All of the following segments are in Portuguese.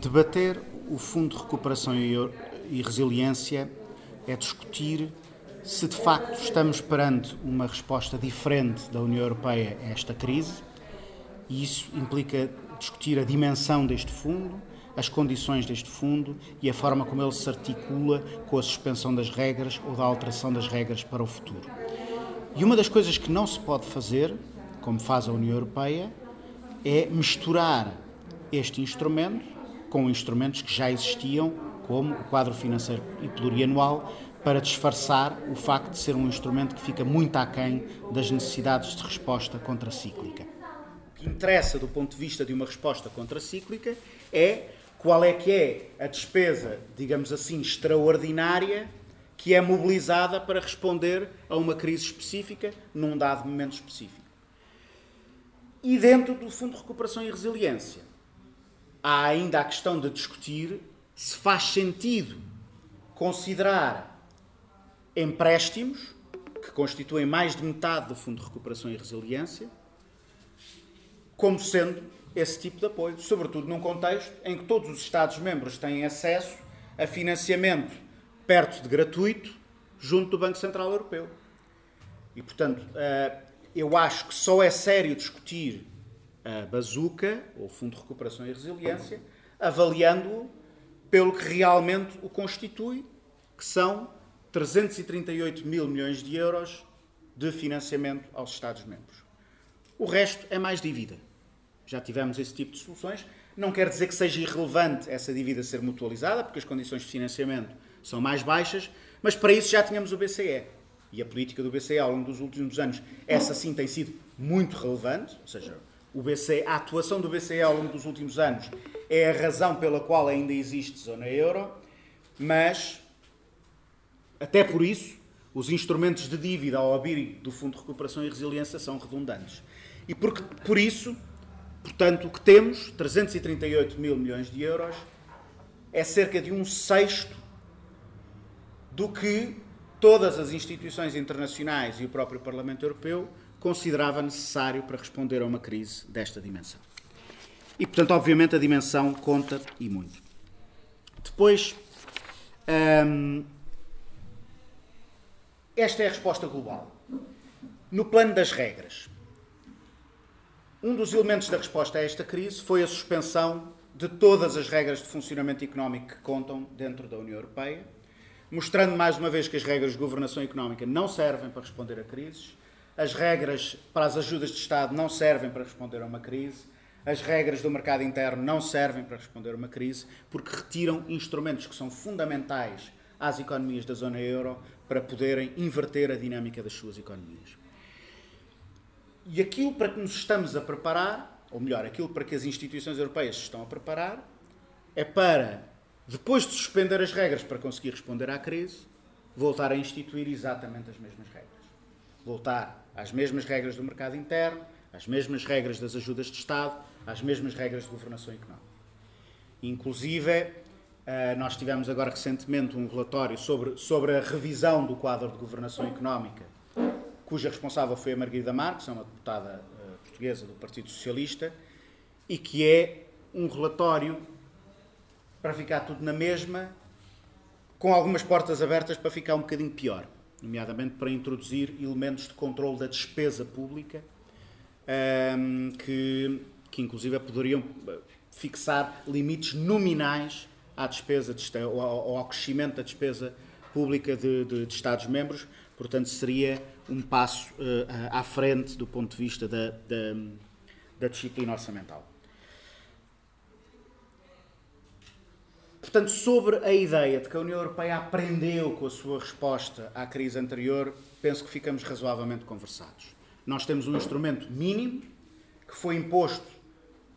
Debater o Fundo de Recuperação e Resiliência é discutir se de facto estamos perante uma resposta diferente da União Europeia a esta crise, e isso implica discutir a dimensão deste fundo, as condições deste fundo e a forma como ele se articula com a suspensão das regras ou da alteração das regras para o futuro. E uma das coisas que não se pode fazer, como faz a União Europeia, é misturar este instrumento com instrumentos que já existiam, como o quadro financeiro e plurianual, para disfarçar o facto de ser um instrumento que fica muito aquém das necessidades de resposta contracíclica. O que interessa do ponto de vista de uma resposta contracíclica é qual é que é a despesa, digamos assim, extraordinária que é mobilizada para responder a uma crise específica num dado momento específico. E dentro do Fundo de Recuperação e Resiliência, há ainda a questão de discutir se faz sentido considerar empréstimos, que constituem mais de metade do Fundo de Recuperação e Resiliência, como sendo esse tipo de apoio, sobretudo num contexto em que todos os Estados-membros têm acesso a financiamento perto de gratuito junto do Banco Central Europeu. E, portanto, eh, eu acho que só é sério discutir a bazuca, ou Fundo de Recuperação e Resiliência, avaliando-o pelo que realmente o constitui, que são 338 mil milhões de euros de financiamento aos Estados-membros. O resto é mais dívida. Já tivemos esse tipo de soluções. Não quer dizer que seja irrelevante essa dívida ser mutualizada, porque as condições de financiamento são mais baixas, mas para isso já tínhamos o BCE. E a política do BCE ao longo dos últimos anos, essa sim tem sido muito relevante, ou seja, o BCE, a atuação do BCE ao longo dos últimos anos é a razão pela qual ainda existe zona euro, mas até por isso os instrumentos de dívida ao abrir do Fundo de Recuperação e Resiliência são redundantes. E porque, por isso, portanto, o que temos, 338 mil milhões de euros, é cerca de um sexto do que todas as instituições internacionais e o próprio Parlamento Europeu considerava necessário para responder a uma crise desta dimensão. E, portanto, obviamente, a dimensão conta e muito. Depois, hum, esta é a resposta global. No plano das regras, um dos elementos da resposta a esta crise foi a suspensão de todas as regras de funcionamento económico que contam dentro da União Europeia mostrando mais uma vez que as regras de governação económica não servem para responder a crises, as regras para as ajudas de Estado não servem para responder a uma crise, as regras do mercado interno não servem para responder a uma crise, porque retiram instrumentos que são fundamentais às economias da zona euro para poderem inverter a dinâmica das suas economias. E aquilo para que nos estamos a preparar, ou melhor, aquilo para que as instituições europeias se estão a preparar, é para depois de suspender as regras para conseguir responder à crise, voltar a instituir exatamente as mesmas regras. Voltar às mesmas regras do mercado interno, às mesmas regras das ajudas de Estado, às mesmas regras de governação económica. Inclusive, eh, nós tivemos agora recentemente um relatório sobre, sobre a revisão do quadro de governação económica, cuja responsável foi a Margarida Marques, é uma deputada eh, portuguesa do Partido Socialista, e que é um relatório para ficar tudo na mesma, com algumas portas abertas para ficar um bocadinho pior, nomeadamente para introduzir elementos de controle da despesa pública, um, que, que inclusive poderiam fixar limites nominais à despesa de, ou ao crescimento da despesa pública de, de, de Estados-membros, portanto seria um passo uh, à frente do ponto de vista da, da, da disciplina orçamental. Portanto, sobre a ideia de que a União Europeia aprendeu com a sua resposta à crise anterior, penso que ficamos razoavelmente conversados. Nós temos um instrumento mínimo que foi imposto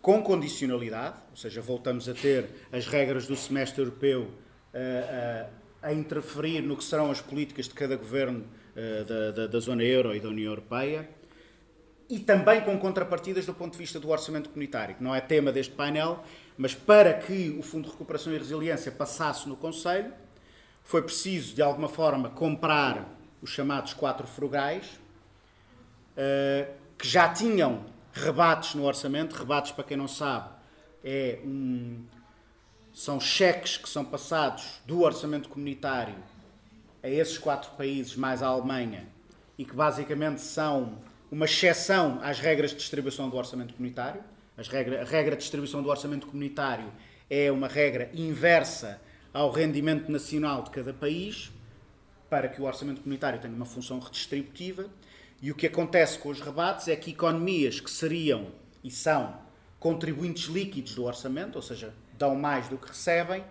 com condicionalidade, ou seja, voltamos a ter as regras do semestre europeu uh, uh, a interferir no que serão as políticas de cada governo uh, da, da, da zona euro e da União Europeia, e também com contrapartidas do ponto de vista do orçamento comunitário, que não é tema deste painel, mas para que o Fundo de Recuperação e Resiliência passasse no Conselho, foi preciso, de alguma forma, comprar os chamados quatro frugais, eh, que já tinham rebates no orçamento. Rebates, para quem não sabe, é um, são cheques que são passados do orçamento comunitário a esses quatro países, mais a Alemanha, e que basicamente são uma exceção às regras de distribuição do orçamento comunitário. Regra, a regra de distribuição do orçamento comunitário é uma regra inversa ao rendimento nacional de cada país, para que o orçamento comunitário tenha uma função redistributiva. E o que acontece com os rebates é que economias que seriam e são contribuintes líquidos do orçamento, ou seja, dão mais do que recebem,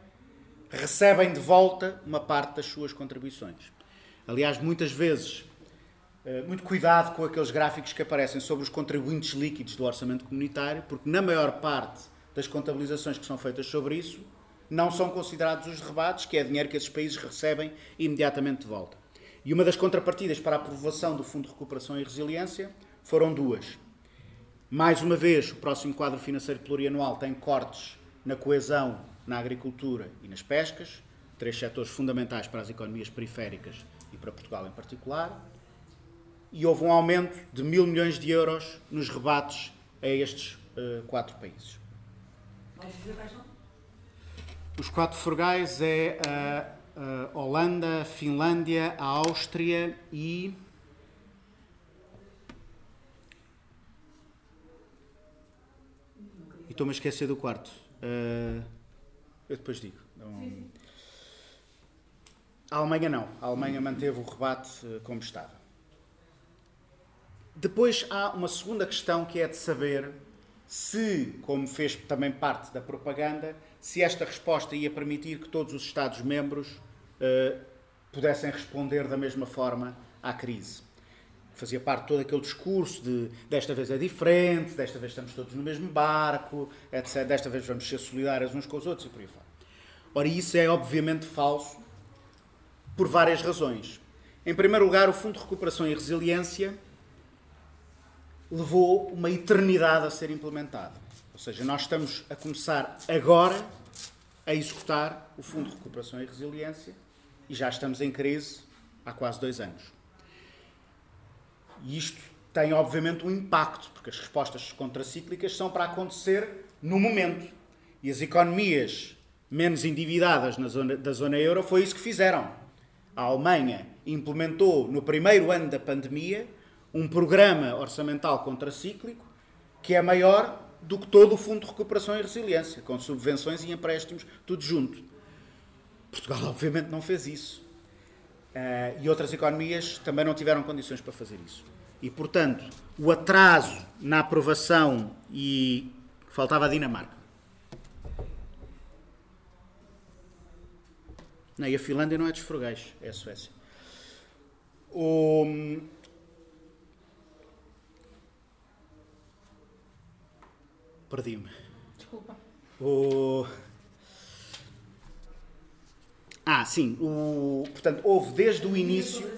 recebem de volta uma parte das suas contribuições. Aliás, muitas vezes, muito cuidado com aqueles gráficos que aparecem sobre os contribuintes líquidos do orçamento comunitário, porque na maior parte das contabilizações que são feitas sobre isso, não são considerados os rebates, que é dinheiro que esses países recebem imediatamente de volta. E uma das contrapartidas para a aprovação do Fundo de Recuperação e Resiliência foram duas. Mais uma vez, o próximo quadro financeiro plurianual tem cortes na coesão, na agricultura e nas pescas, três setores fundamentais para as economias periféricas e para Portugal em particular. E houve um aumento de mil milhões de euros nos rebates a estes uh, quatro países. Os quatro frugais é a, a Holanda, a Finlândia, a Áustria e E estou-me a esquecer do quarto. Uh, eu depois digo. A Alemanha não. A Alemanha manteve o rebate uh, como estava. Depois há uma segunda questão que é de saber se, como fez também parte da propaganda, se esta resposta ia permitir que todos os Estados-membros uh, pudessem responder da mesma forma à crise fazia parte todo aquele discurso de desta vez é diferente, desta vez estamos todos no mesmo barco, etc. Desta vez vamos ser solidários uns com os outros e por aí fora. Ora, isso é obviamente falso por várias razões. Em primeiro lugar, o Fundo de Recuperação e Resiliência levou uma eternidade a ser implementado. Ou seja, nós estamos a começar agora a executar o Fundo de Recuperação e Resiliência e já estamos em crise há quase dois anos. E isto tem, obviamente, um impacto, porque as respostas contracíclicas são para acontecer no momento. E as economias menos endividadas na zona, da zona euro foi isso que fizeram. A Alemanha implementou, no primeiro ano da pandemia, um programa orçamental contracíclico que é maior do que todo o Fundo de Recuperação e Resiliência, com subvenções e empréstimos, tudo junto. Portugal, obviamente, não fez isso. Uh, e outras economias também não tiveram condições para fazer isso. E, portanto, o atraso na aprovação e faltava a Dinamarca. Não, e a Finlândia não é dos frugais, é a Suécia. O... Perdi-me. Desculpa. O... Ah, sim. O, portanto, houve desde o início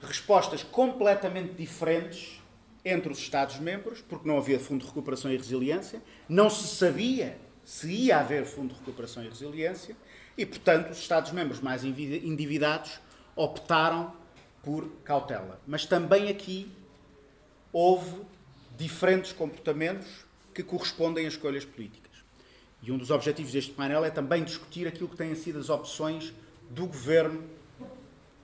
respostas completamente diferentes entre os Estados-membros, porque não havia Fundo de Recuperação e Resiliência, não se sabia se ia haver Fundo de Recuperação e Resiliência, e, portanto, os Estados-membros mais endividados optaram por cautela. Mas também aqui houve diferentes comportamentos que correspondem a escolhas políticas. E um dos objetivos deste painel é também discutir aquilo que têm sido as opções do governo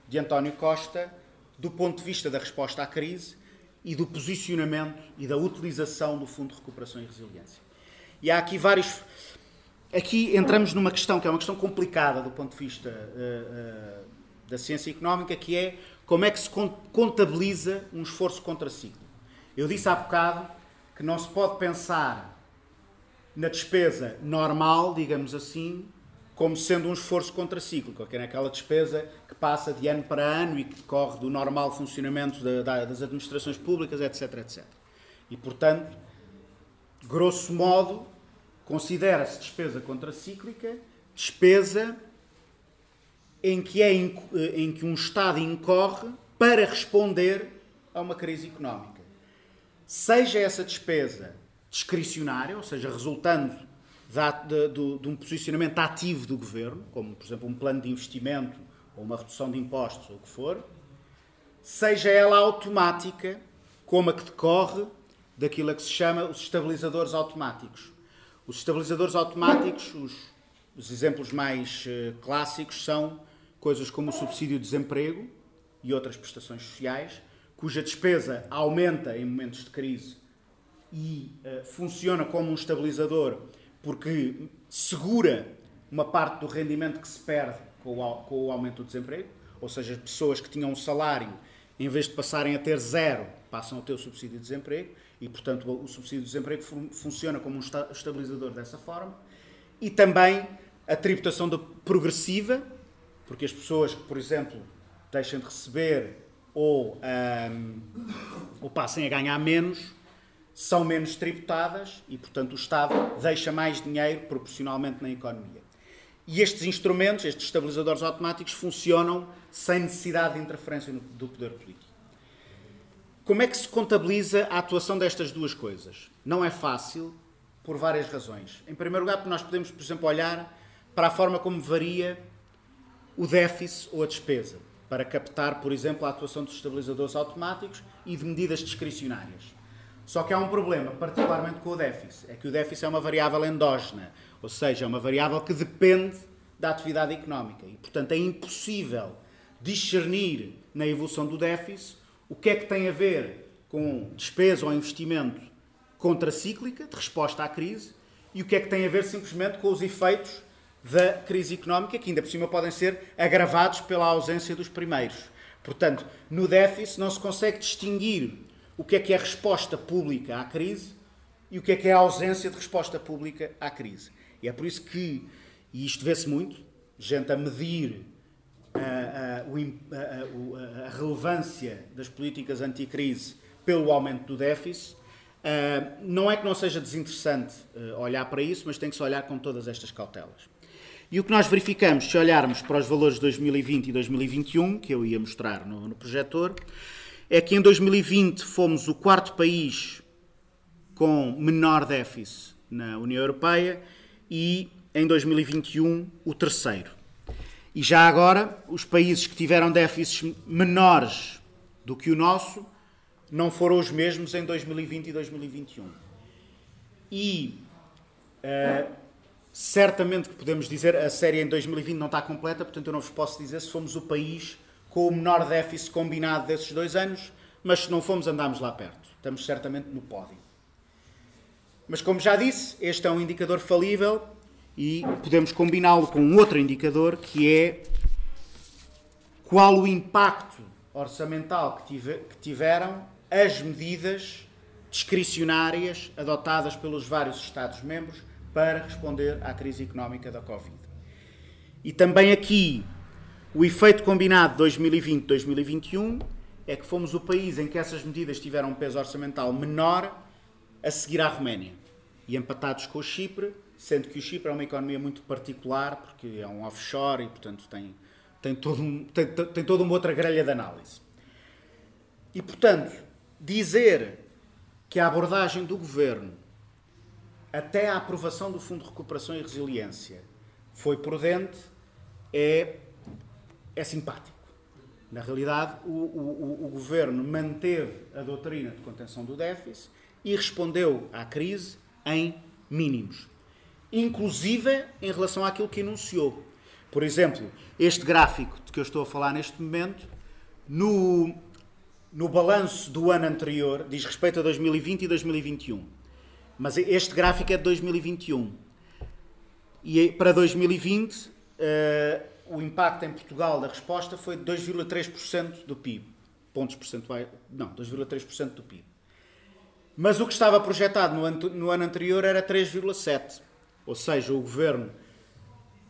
de António Costa do ponto de vista da resposta à crise e do posicionamento e da utilização do Fundo de Recuperação e Resiliência. E há aqui vários. Aqui entramos numa questão que é uma questão complicada do ponto de vista uh, uh, da ciência económica, que é como é que se contabiliza um esforço contracíclico. Eu disse há bocado que não se pode pensar na despesa normal, digamos assim, como sendo um esforço contracíclico, que é aquela despesa que passa de ano para ano e que decorre do normal funcionamento das administrações públicas, etc, etc. E, portanto, grosso modo, considera-se despesa contracíclica despesa em que, é, em que um Estado incorre para responder a uma crise económica. Seja essa despesa discricionária, ou seja, resultando de, de, de, um posicionamento ativo do governo, como, por exemplo, um plano de investimento ou uma redução de impostos ou o que for, seja ela automática, como a que decorre daquilo a que se chama os estabilizadores automáticos. Os estabilizadores automáticos, os Os exemplos mais uh, clássicos são coisas como o subsídio de desemprego e outras prestações sociais, cuja despesa aumenta em momentos de crise e uh, funciona como um estabilizador porque segura uma parte do rendimento que se perde com o, com o aumento do desemprego, ou seja, pessoas que tinham um salário, em vez de passarem a ter zero, passam a ter o subsídio de desemprego e, portanto, o subsídio de desemprego fun funciona como um estabilizador dessa forma. E também a tributação progressiva, porque as pessoas que, por exemplo, deixem de receber ou, um, ou passem a ganhar menos, são menos tributadas e, portanto, o Estado deixa mais dinheiro proporcionalmente na economia. E estes instrumentos, estes estabilizadores automáticos, funcionam sem necessidade de interferência do poder político. Como é que se contabiliza a atuação destas duas coisas? Não é fácil, por várias razões. Em primeiro lugar, porque nós podemos, por exemplo, olhar para a forma como varia o déficit ou a despesa para captar, por exemplo, a atuação dos estabilizadores automáticos e de medidas discricionárias. Só que há um problema, particularmente com o déficit, é que o déficit é uma variável endógena, ou seja, é uma variável que depende da atividade económica e, portanto, é impossível discernir na evolução do déficit o que é que tem a ver com despesa ou investimento contracíclica, de resposta à crise, e o que é que tem a ver simplesmente com os efeitos da crise económica, que ainda por cima podem ser agravados pela ausência dos primeiros. Portanto, no déficit não se consegue distinguir o que é que é resposta pública à crise e o que é que é a ausência de resposta pública à crise. E é por isso que, e isto vê-se muito, gente a medir a, a, a, a, relevância das políticas anticrise pelo aumento do déficit, não é que não seja desinteressante eh, olhar para isso, mas tem que se olhar com todas estas cautelas. E o que nós verificamos, se olharmos para os valores de 2020 e 2021, que eu ia mostrar no, no projetor, é que em 2020 fomos o quarto país com menor déficit na União Europeia e em 2021 o terceiro. E já agora, os países que tiveram déficits menores do que o nosso não foram os mesmos em 2020 e 2021. E uh, Certamente que podemos dizer, a série em 2020 não está completa, portanto eu não vos posso dizer se fomos o país com o menor déficit combinado desses dois anos, mas se não fomos, andámos lá perto. Estamos certamente no pódio. Mas como já disse, este é um indicador falível e podemos combiná-lo com um outro indicador que é qual o impacto orçamental que, que tiveram as medidas discricionárias adotadas pelos vários Estados-membros para responder à crise económica da Covid. E também aqui, o efeito combinado de 2020-2021 é que fomos o país em que essas medidas tiveram um peso orçamental menor a seguir à Roménia. E empatados com o Chipre, sendo que o Chipre é uma economia muito particular, porque é um offshore e, portanto, tem, tem, todo um, tem, tem toda uma outra grelha de análise. E, portanto, dizer que a abordagem do governo até a aprovação do Fundo de Recuperação e Resiliência foi prudente, é, é simpático. Na realidade, o, o, o, governo manteve a doutrina de contenção do déficit e respondeu à crise em mínimos, inclusive em relação àquilo que enunciou. Por exemplo, este gráfico de que eu estou a falar neste momento, no, no balanço do ano anterior, diz respeito a 2020 e 2021 mas este gráfico é de 2021. E para 2020, uh, eh, o impacto em Portugal da resposta foi de 2,3% do PIB. Pontos percentuais. Não, 2,3% do PIB. Mas o que estava projetado no ano, no ano anterior era 3,7%. Ou seja, o governo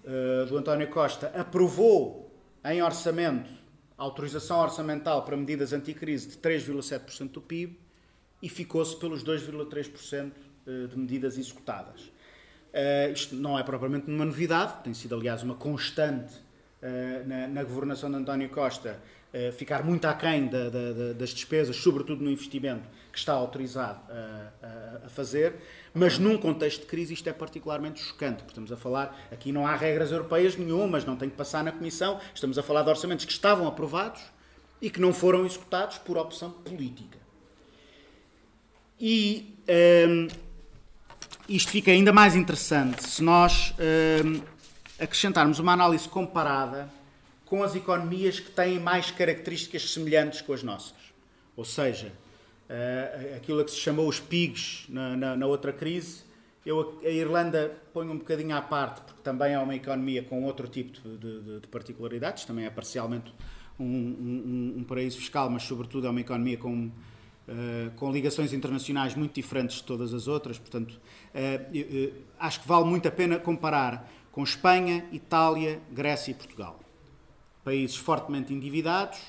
uh, do António Costa aprovou em orçamento autorização orçamental para medidas anticrise de 3,7% do PIB e ficou-se pelos 2,3% eh, de medidas executadas. Uh, isto não é propriamente uma novidade, tem sido, aliás, uma constante uh, na, na, governação de António Costa ficar muito aquém da, da, das despesas, sobretudo no investimento que está autorizado a, a, fazer, mas num contexto de crise isto é particularmente chocante, porque estamos a falar, aqui não há regras europeias nenhumas, não tem que passar na Comissão, estamos a falar de orçamentos que estavam aprovados e que não foram executados por opção política. E. Ehm, isto fica ainda mais interessante se nós hum, acrescentarmos uma análise comparada com as economias que têm mais características semelhantes com as nossas. Ou seja, uh, aquilo que se chamou os PIGs na, na, na outra crise, eu, a Irlanda ponho um bocadinho à parte, porque também é uma economia com outro tipo de, de, de particularidades, também é parcialmente um, um, um, paraíso fiscal, mas sobretudo é uma economia com, uh, com ligações internacionais muito diferentes de todas as outras. Portanto, uh, uh, acho que vale muito a pena comparar com Espanha, Itália, Grécia e Portugal. Países fortemente endividados,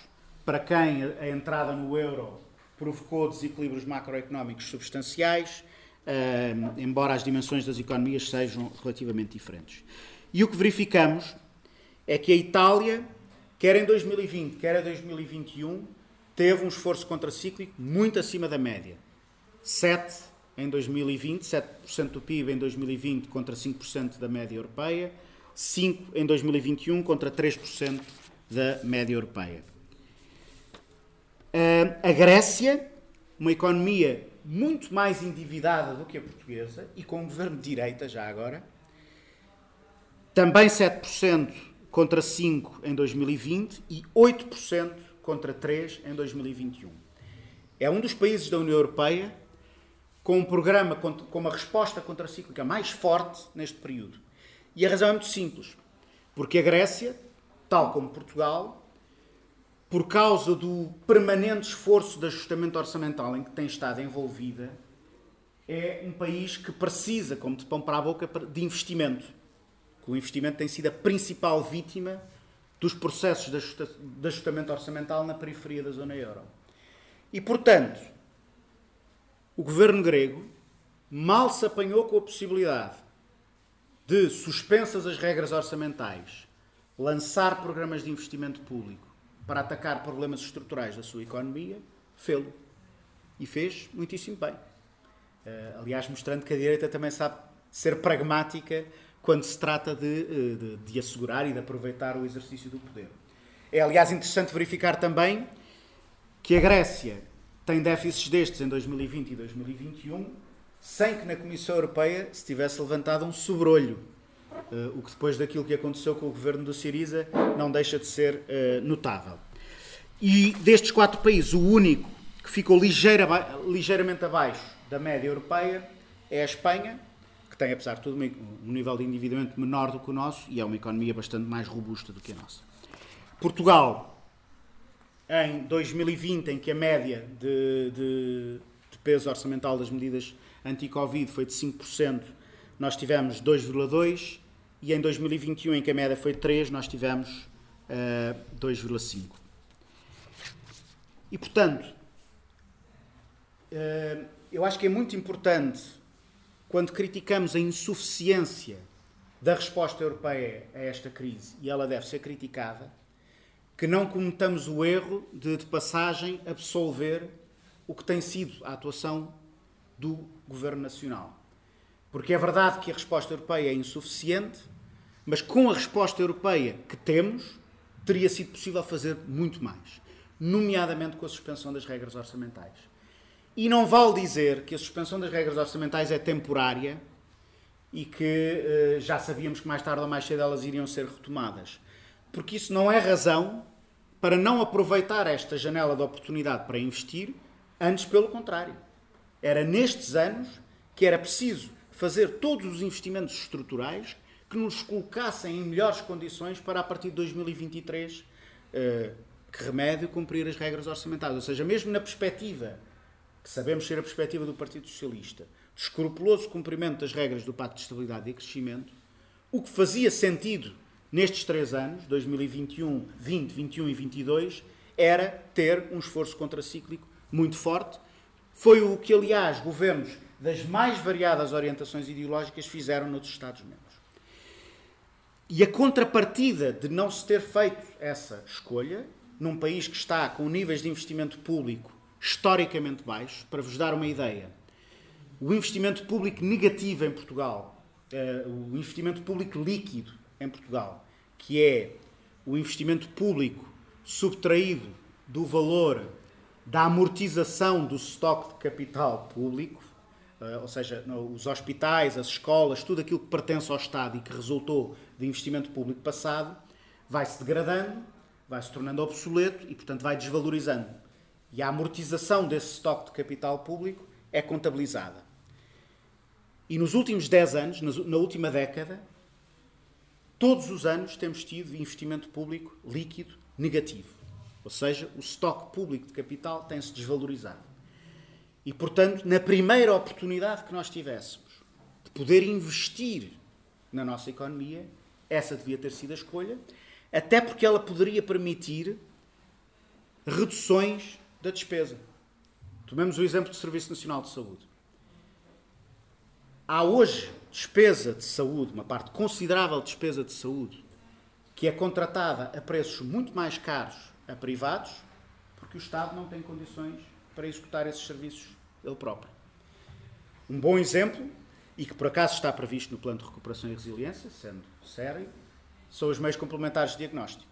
para quem a entrada no euro provocou desequilíbrios macroeconómicos substanciais embora as dimensões das economias sejam relativamente diferentes. E o que verificamos é que a Itália, quer em 2020, quer em 2021, teve um esforço contracíclico muito acima da média. 7 em 2020, 7% do PIB em 2020 contra 5% da média europeia, 5 em 2021 contra 3% da média europeia. A Grécia, uma economia muito mais endividada do que a portuguesa e com um governo de direita já agora. Também 7% contra 5 em 2020 e 8% contra 3 em 2021. É um dos países da União Europeia com um programa com uma resposta contracíclica mais forte neste período. E a razão é muito simples. Porque a Grécia, tal como Portugal, por causa do permanente esforço de ajustamento orçamental em que tem estado envolvida, é um país que precisa, como de pão para a boca, de investimento. O investimento tem sido a principal vítima dos processos de ajustamento orçamental na periferia da zona euro. E, portanto, o governo grego mal se apanhou com a possibilidade de, suspensas as regras orçamentais, lançar programas de investimento público para atacar problemas estruturais da sua economia, fê-lo. E fez muitíssimo bem. Uh, aliás, mostrando que a direita também sabe ser pragmática quando se trata de, eh, de, de, assegurar e de aproveitar o exercício do poder. É, aliás, interessante verificar também que a Grécia tem déficits destes em 2020 e 2021 sem que na Comissão Europeia se tivesse levantado um sobrolho Uh, o que depois daquilo que aconteceu com o governo do Siriza não deixa de ser uh, notável. E destes quatro países, o único que ficou ligeira, ligeiramente abaixo da média europeia é a Espanha, tem, apesar de tudo, um nível de endividamento menor do que o nosso e é uma economia bastante mais robusta do que a nossa. Portugal, em 2020, em que a média de, de, de peso orçamental das medidas anti-Covid foi de 5%, nós tivemos 2,2% e em 2021, em que a média foi 3, nós tivemos uh, eh, 2,5. E, portanto, uh, eu acho que é muito importante, quando criticamos a insuficiência da resposta europeia a esta crise, e ela deve ser criticada, que não cometamos o erro de, de passagem, absolver o que tem sido a atuação do Governo Nacional. Porque é verdade que a resposta europeia é insuficiente, mas com a resposta europeia que temos, teria sido possível fazer muito mais, nomeadamente com a suspensão das regras orçamentais. E não vale dizer que a suspensão das regras orçamentais é temporária e que uh, já sabíamos que mais tarde ou mais cedo elas iriam ser retomadas. Porque isso não é razão para não aproveitar esta janela de oportunidade para investir, antes pelo contrário. Era nestes anos que era preciso fazer todos os investimentos estruturais que nos colocassem em melhores condições para, a partir de 2023, eh, que remédio, cumprir as regras orçamentais. Ou seja, mesmo na perspectiva, sabemos ser a perspectiva do Partido Socialista, de escrupuloso cumprimento das regras do Pacto de Estabilidade e Crescimento, o que fazia sentido nestes três anos, 2021, 20, 21 e 22, era ter um esforço contracíclico muito forte. Foi o que, aliás, governos das mais variadas orientações ideológicas fizeram nos Estados-membros. E a contrapartida de não se ter feito essa escolha, num país que está com níveis de investimento público historicamente baixos, para vos dar uma ideia, o investimento público negativo em Portugal, uh, o investimento público líquido em Portugal, que é o investimento público subtraído do valor da amortização do estoque de capital público, uh, ou seja, os hospitais, as escolas, tudo aquilo que pertence ao Estado e que resultou de investimento público passado, vai-se degradando, vai-se tornando obsoleto e, portanto, vai desvalorizando. E a amortização desse estoque de capital público é contabilizada. E nos últimos 10 anos, na última década, todos os anos temos tido investimento público líquido negativo. Ou seja, o estoque público de capital tem-se desvalorizado. E, portanto, na primeira oportunidade que nós tivéssemos de poder investir na nossa economia, essa devia ter sido a escolha, até porque ela poderia permitir reduções da despesa. Tomemos o exemplo do Serviço Nacional de Saúde. Há hoje despesa de saúde, uma parte considerável de despesa de saúde, que é contratada a preços muito mais caros a privados, porque o Estado não tem condições para executar esses serviços ele próprio. Um bom exemplo, e que por acaso está previsto no Plano de Recuperação e Resiliência, sendo sério, são os meios complementares de diagnóstico,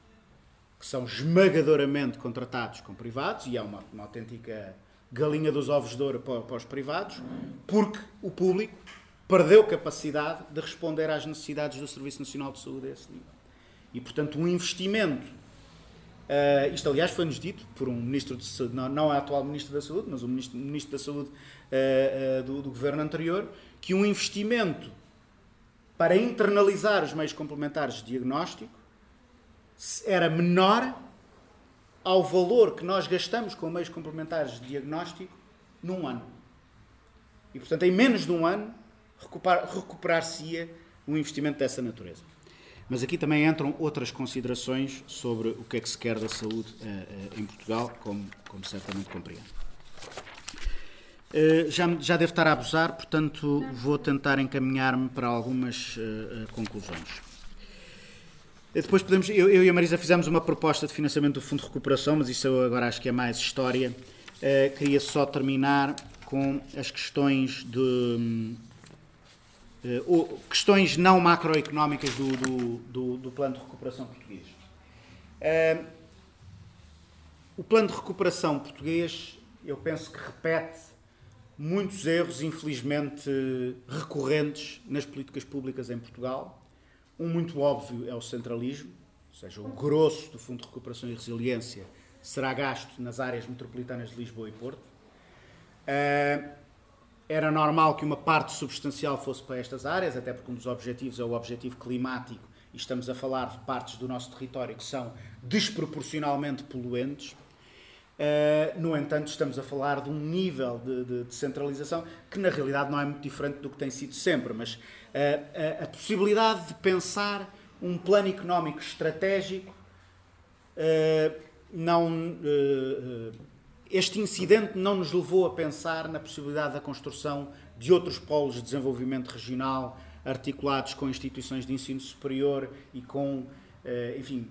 que são esmagadoramente contratados com privados, e é uma, uma autêntica galinha dos ovos de ouro para, para os privados, porque o público perdeu capacidade de responder às necessidades do Serviço Nacional de Saúde a esse nível. E, portanto, um investimento Uh, isto, aliás, foi-nos dito por um ministro de saúde, não, não é atual ministro da Saúde, mas o ministro, ministro da Saúde uh, uh, do, do, governo anterior, que um investimento para internalizar os meios complementares de diagnóstico era menor ao valor que nós gastamos com meios complementares de diagnóstico num ano. E, portanto, em menos de um ano, recuperar-se-ia um investimento dessa natureza. Mas aqui também entram outras considerações sobre o que é que se quer da saúde uh, uh, em Portugal, como, como certamente compreendo. Uh, já, já devo estar a abusar, portanto vou tentar encaminhar-me para algumas conclusões. Depois podemos, eu, eu, e a Marisa fizemos uma proposta de financiamento do Fundo de Recuperação, mas isso eu agora acho que é mais história. queria só terminar com as questões de, uh, questões não macroeconómicas do, do, do, do, plano de recuperação português. Uh, o plano de recuperação português, eu penso que repete muitos erros, infelizmente recorrentes, nas políticas públicas em Portugal. Um muito óbvio é o centralismo, ou seja, o grosso do Fundo de Recuperação e Resiliência será gasto nas áreas metropolitanas de Lisboa e Porto. Uh, era normal que uma parte substancial fosse para estas áreas, até porque um dos objetivos é o objetivo climático e estamos a falar de partes do nosso território que são desproporcionalmente poluentes. Uh, no entanto, estamos a falar de um nível de, de, de, centralização que, na realidade, não é muito diferente do que tem sido sempre, mas uh, a, a, possibilidade de pensar um plano económico estratégico uh, não este incidente não nos levou a pensar na possibilidade da construção de outros polos de desenvolvimento regional articulados com instituições de ensino superior e com, eh, enfim,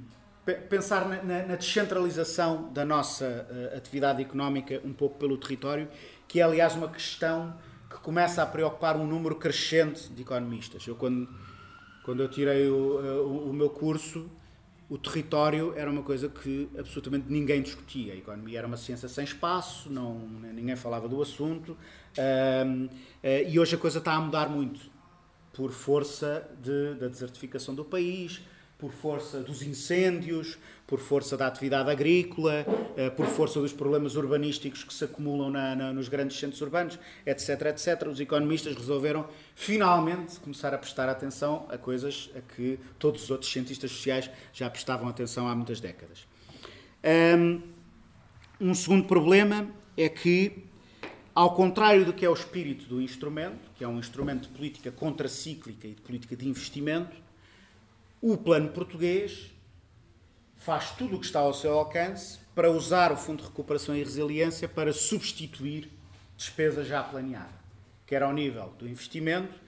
pensar na, na, descentralização da nossa uh, atividade económica um pouco pelo território, que é aliás uma questão que começa a preocupar um número crescente de economistas. Eu quando quando eu tirei o, eh, o, o meu curso o território era uma coisa que absolutamente ninguém discutia. A economia era uma ciência sem espaço, não, ninguém falava do assunto. Uh, eh, e hoje a coisa está a mudar muito por força de, da desertificação do país, por força dos incêndios, por força da atividade agrícola, eh, por força dos problemas urbanísticos que se acumulam na, na, nos grandes centros urbanos, etc, etc. Os economistas resolveram finalmente começar a prestar atenção a coisas a que todos os outros cientistas sociais já prestavam atenção há muitas décadas. Um segundo problema é que, ao contrário do que é o espírito do instrumento, que é um instrumento de política contracíclica e de política de investimento, o plano português faz tudo o que está ao seu alcance para usar o Fundo de Recuperação e Resiliência para substituir despesa já planeada, quer ao nível do investimento,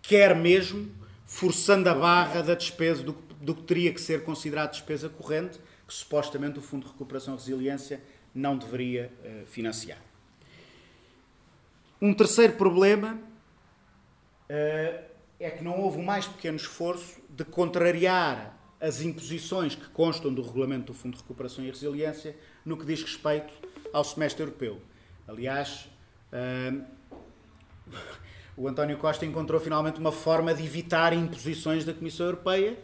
quer mesmo forçando a barra da despesa do, do que teria que ser considerado despesa corrente, que supostamente o Fundo de Recuperação e Resiliência não deveria uh, financiar. Um terceiro problema uh, é que não houve um mais pequeno esforço de contrariar as imposições que constam do regulamento do Fundo de Recuperação e Resiliência no que diz respeito ao semestre europeu. Aliás, uh, o António Costa encontrou finalmente uma forma de evitar imposições da Comissão Europeia,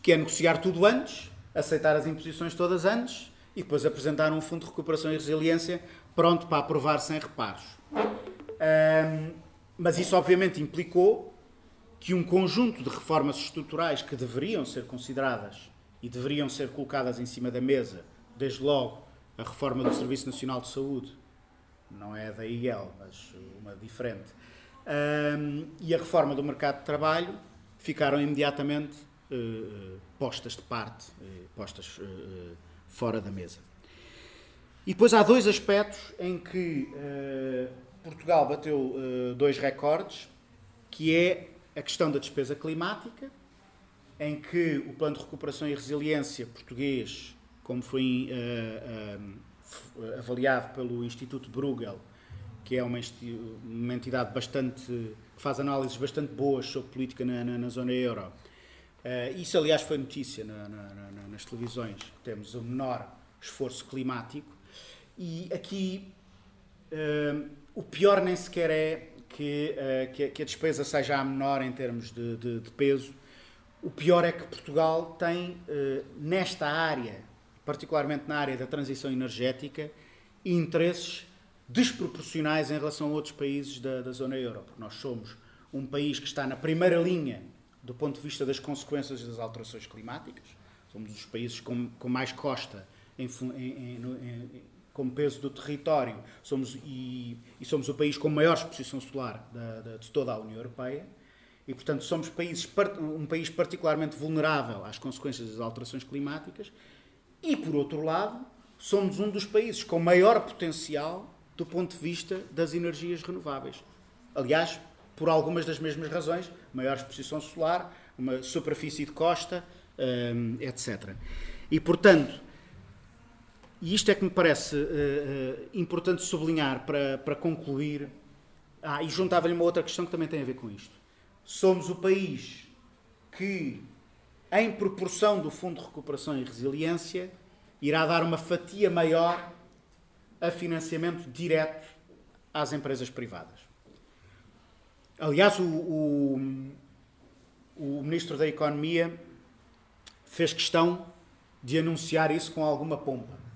que é negociar tudo antes, aceitar as imposições todas antes e depois apresentar um Fundo de Recuperação e Resiliência pronto para aprovar sem reparos. Um, mas isso obviamente implicou que um conjunto de reformas estruturais que deveriam ser consideradas e deveriam ser colocadas em cima da mesa, desde logo a reforma do Serviço Nacional de Saúde, não é da IEL, mas uma diferente, um, e a reforma do mercado de trabalho ficaram imediatamente uh, postas de parte, uh, postas uh, fora da mesa. E depois há dois aspectos em que Portugal bateu dois recordes, que é a questão da despesa climática, em que o Plano de Recuperação e Resiliência português, como foi avaliado pelo Instituto Bruegel, que é uma, uma entidade bastante que faz análises bastante boas sobre política na, na, na zona euro. Uh, isso, aliás, foi notícia na, nas televisões. Temos o menor esforço climático. E aqui uh, o pior nem sequer é que, uh, que, que, a despesa seja a menor em termos de, de, de peso. O pior é que Portugal tem, nesta área, particularmente na área da transição energética, interesses desproporcionais em relação a outros países da, da zona euro, porque nós somos um país que está na primeira linha do ponto de vista das consequências das alterações climáticas, somos os países com, com mais costa em, em, em, como peso do território, somos, e, e, somos o país com maior exposição solar da, da, de toda a União Europeia, e portanto somos países, um país particularmente vulnerável às consequências das alterações climáticas, e por outro lado, somos um dos países com maior potencial do ponto de vista das energias renováveis. Aliás, por algumas das mesmas razões, maior exposição solar, uma superfície de costa, hum, etc. E, portanto, e isto é que me parece uh, importante sublinhar para, para concluir. Ah, e juntava-lhe uma outra questão que também tem a ver com isto. Somos o país que, em proporção do Fundo de Recuperação e Resiliência, irá dar uma fatia maior a financiamento direto às empresas privadas. Aliás, o, o, o Ministro da Economia fez questão de anunciar isso com alguma pompa.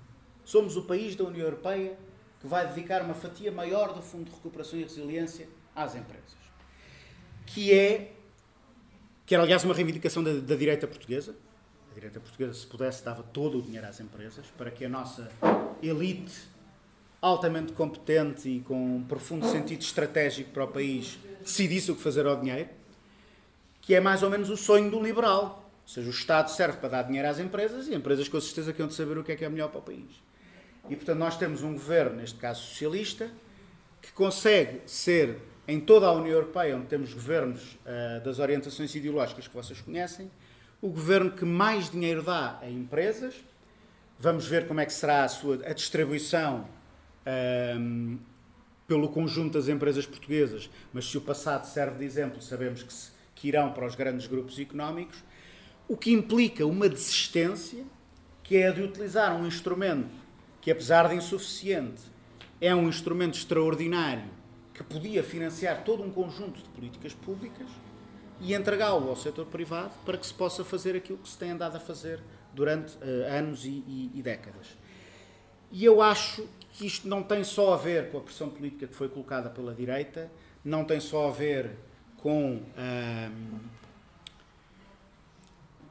Somos o país da União Europeia que vai dedicar uma fatia maior do Fundo de Recuperação e Resiliência às empresas. Que é, que era aliás uma reivindicação da, da direita portuguesa. A direita portuguesa, se pudesse, dava todo o dinheiro às empresas para que a nossa elite altamente competente e com um profundo sentido estratégico para o país decidisse o que fazer ao dinheiro, que é mais ou menos o sonho do liberal. Ou seja, o Estado serve para dar dinheiro às empresas e empresas com certeza que de saber o que é que é melhor para o país. E portanto nós temos um governo, neste caso socialista, que consegue ser, em toda a União Europeia, onde temos governos uh, das orientações ideológicas que vocês conhecem, o governo que mais dinheiro dá a empresas. Vamos ver como é que será a sua a distribuição um, pelo conjunto das empresas portuguesas, mas se o passado serve de exemplo, sabemos que, se, que irão para os grandes grupos económicos, o que implica uma desistência, que é a de utilizar um instrumento que, apesar de insuficiente, é um instrumento extraordinário que podia financiar todo um conjunto de políticas públicas e entregá-lo ao setor privado para que se possa fazer aquilo que se tem andado a fazer durante uh, anos e, e, e décadas. E eu acho que isto não tem só a ver com a pressão política que foi colocada pela direita, não tem só a ver com, hum,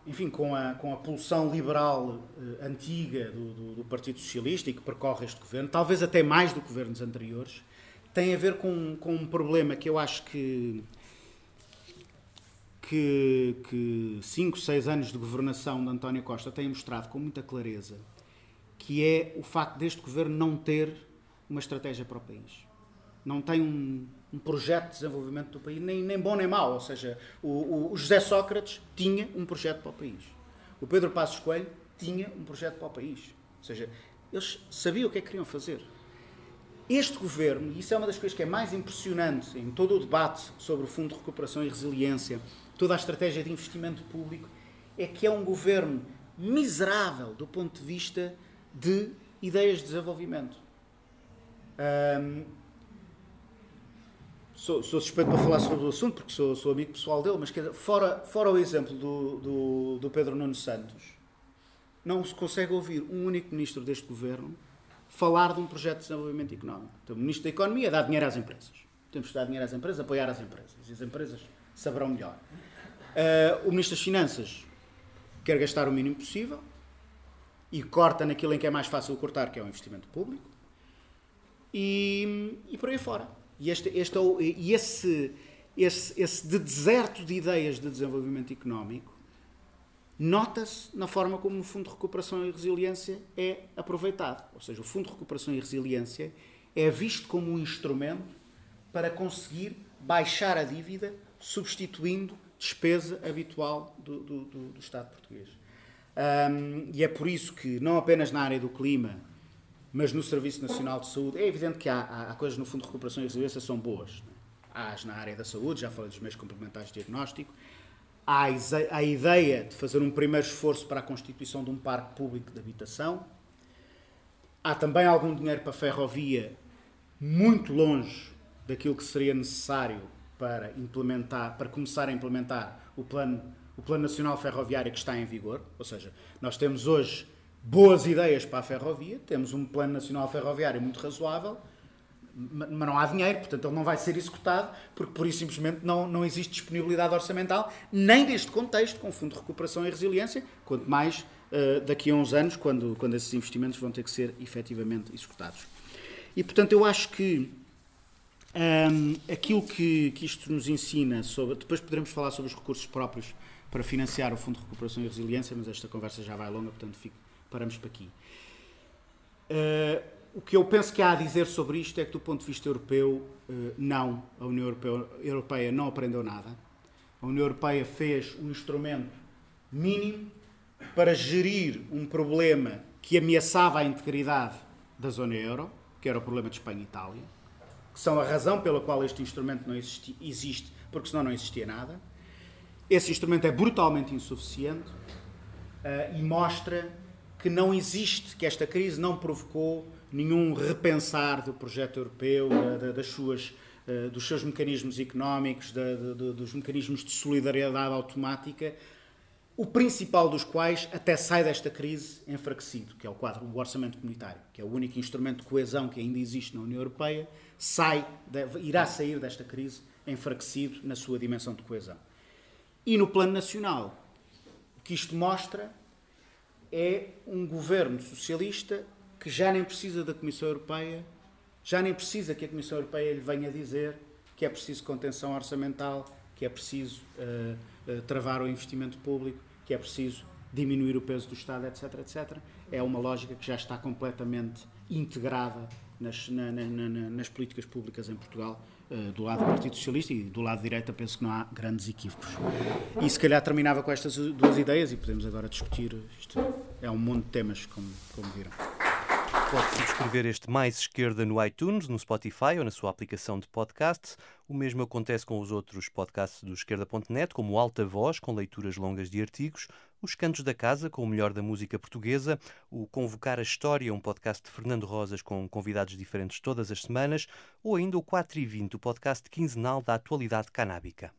enfim, com a, com a pulsão liberal uh, antiga do, do, do, Partido Socialista e que percorre este governo, talvez até mais do que governos anteriores, tem a ver com, com um problema que eu acho que que, que cinco, seis anos de governação de António Costa têm mostrado com muita clareza que é o facto deste governo não ter uma estratégia para o país. Não tem um, um projeto de desenvolvimento do país, nem, nem bom nem mau. Ou seja, o, o, José Sócrates tinha um projeto para o país. O Pedro Passos Coelho tinha um projeto para o país. Ou seja, eles sabiam o que é que queriam fazer. Este governo, e isso é uma das coisas que é mais impressionante em todo o debate sobre o Fundo de Recuperação e Resiliência, toda a estratégia de investimento público, é que é um governo miserável do ponto de vista de ideias de desenvolvimento. Um, sou, sou, suspeito para falar sobre o assunto, porque sou, sou amigo pessoal dele, mas fora, fora o exemplo do, do, do Pedro Nuno Santos, não se consegue ouvir um único ministro deste governo falar de um projeto de desenvolvimento económico. Então, o ministro da Economia dá dinheiro às empresas. Temos que dar dinheiro às empresas, apoiar as empresas. E as empresas saberão melhor. Uh, o ministro das Finanças quer gastar o mínimo possível e corta naquilo em que é mais fácil cortar, que é o investimento público. E, e por aí fora. E, este, este, é e esse, esse, esse de deserto de ideias de desenvolvimento económico nota-se na forma como o Fundo de Recuperação e Resiliência é aproveitado. Ou seja, o Fundo de Recuperação e Resiliência é visto como um instrumento para conseguir baixar a dívida, substituindo despesa habitual do, do, do, do Estado português. Um, e é por isso que, não apenas na área do clima, mas no Serviço Nacional de Saúde, é evidente que há, há, há coisas no Fundo de Recuperação e Resiliência são boas. É? Há as na área da saúde, já falei dos meios complementares de diagnóstico, há a ideia de fazer um primeiro esforço para a constituição de um parque público de habitação. Há também algum dinheiro para a ferrovia, muito longe daquilo que seria necessário para implementar, para começar a implementar o plano, o plano nacional ferroviário que está em vigor. Ou seja, nós temos hoje boas ideias para a ferrovia, temos um plano nacional ferroviário muito razoável, mas não há dinheiro, portanto ele não vai ser executado, porque por isso simplesmente não, não existe disponibilidade orçamental, nem neste contexto, com o Fundo de Recuperação e Resiliência, quanto mais uh, daqui a uns anos, quando, quando esses investimentos vão ter que ser efetivamente executados. E portanto eu acho que um, ehm, aquilo que, que isto nos ensina sobre. Depois poderemos falar sobre os recursos próprios para financiar o Fundo de Recuperação e Resiliência, mas esta conversa já vai longa, portanto fico, paramos por aqui. Uh, o que eu penso que há a dizer sobre isto é que, do ponto de vista europeu, eh, não, a União Europeia não aprendeu nada. A União Europeia fez um instrumento mínimo para gerir um problema que ameaçava a integridade da zona euro, que era o problema de Espanha e Itália, que são a razão pela qual este instrumento não existe, existe porque senão não existia nada. Esse instrumento é brutalmente insuficiente uh, e mostra que não existe, que esta crise não provocou nenhum repensar do projeto europeu, da, das suas, uh, dos seus mecanismos económicos, da, dos mecanismos de solidariedade automática, o principal dos quais até sai desta crise enfraquecido, que é o quadro do orçamento comunitário, que é o único instrumento de coesão que ainda existe na União Europeia, sai, irá sair desta crise enfraquecido na sua dimensão de coesão. E no plano nacional, o que isto mostra é um governo socialista que já nem precisa da Comissão Europeia, já nem precisa que a Comissão Europeia lhe venha dizer que é preciso contenção orçamental, que é preciso uh, uh, travar o investimento público, que é preciso diminuir o peso do Estado, etc, etc. É uma lógica que já está completamente integrada nas, na, na, na, nas políticas públicas em Portugal, do lado do Partido Socialista e do lado direita penso que não há grandes equívocos. E se calhar terminava com estas duas ideias e podemos agora discutir, isto é um monte de temas, como, como viram. Pode subscrever este Mais Esquerda no iTunes, no Spotify ou na sua aplicação de podcast. O mesmo acontece com os outros podcasts do Esquerda.net, como Alta Voz, com leituras longas de artigos, Os Cantos da Casa, com o melhor da música portuguesa, o Convocar a História, um podcast de Fernando Rosas com convidados diferentes todas as semanas, ou ainda o 4 e 20, o podcast quinzenal da atualidade canábica.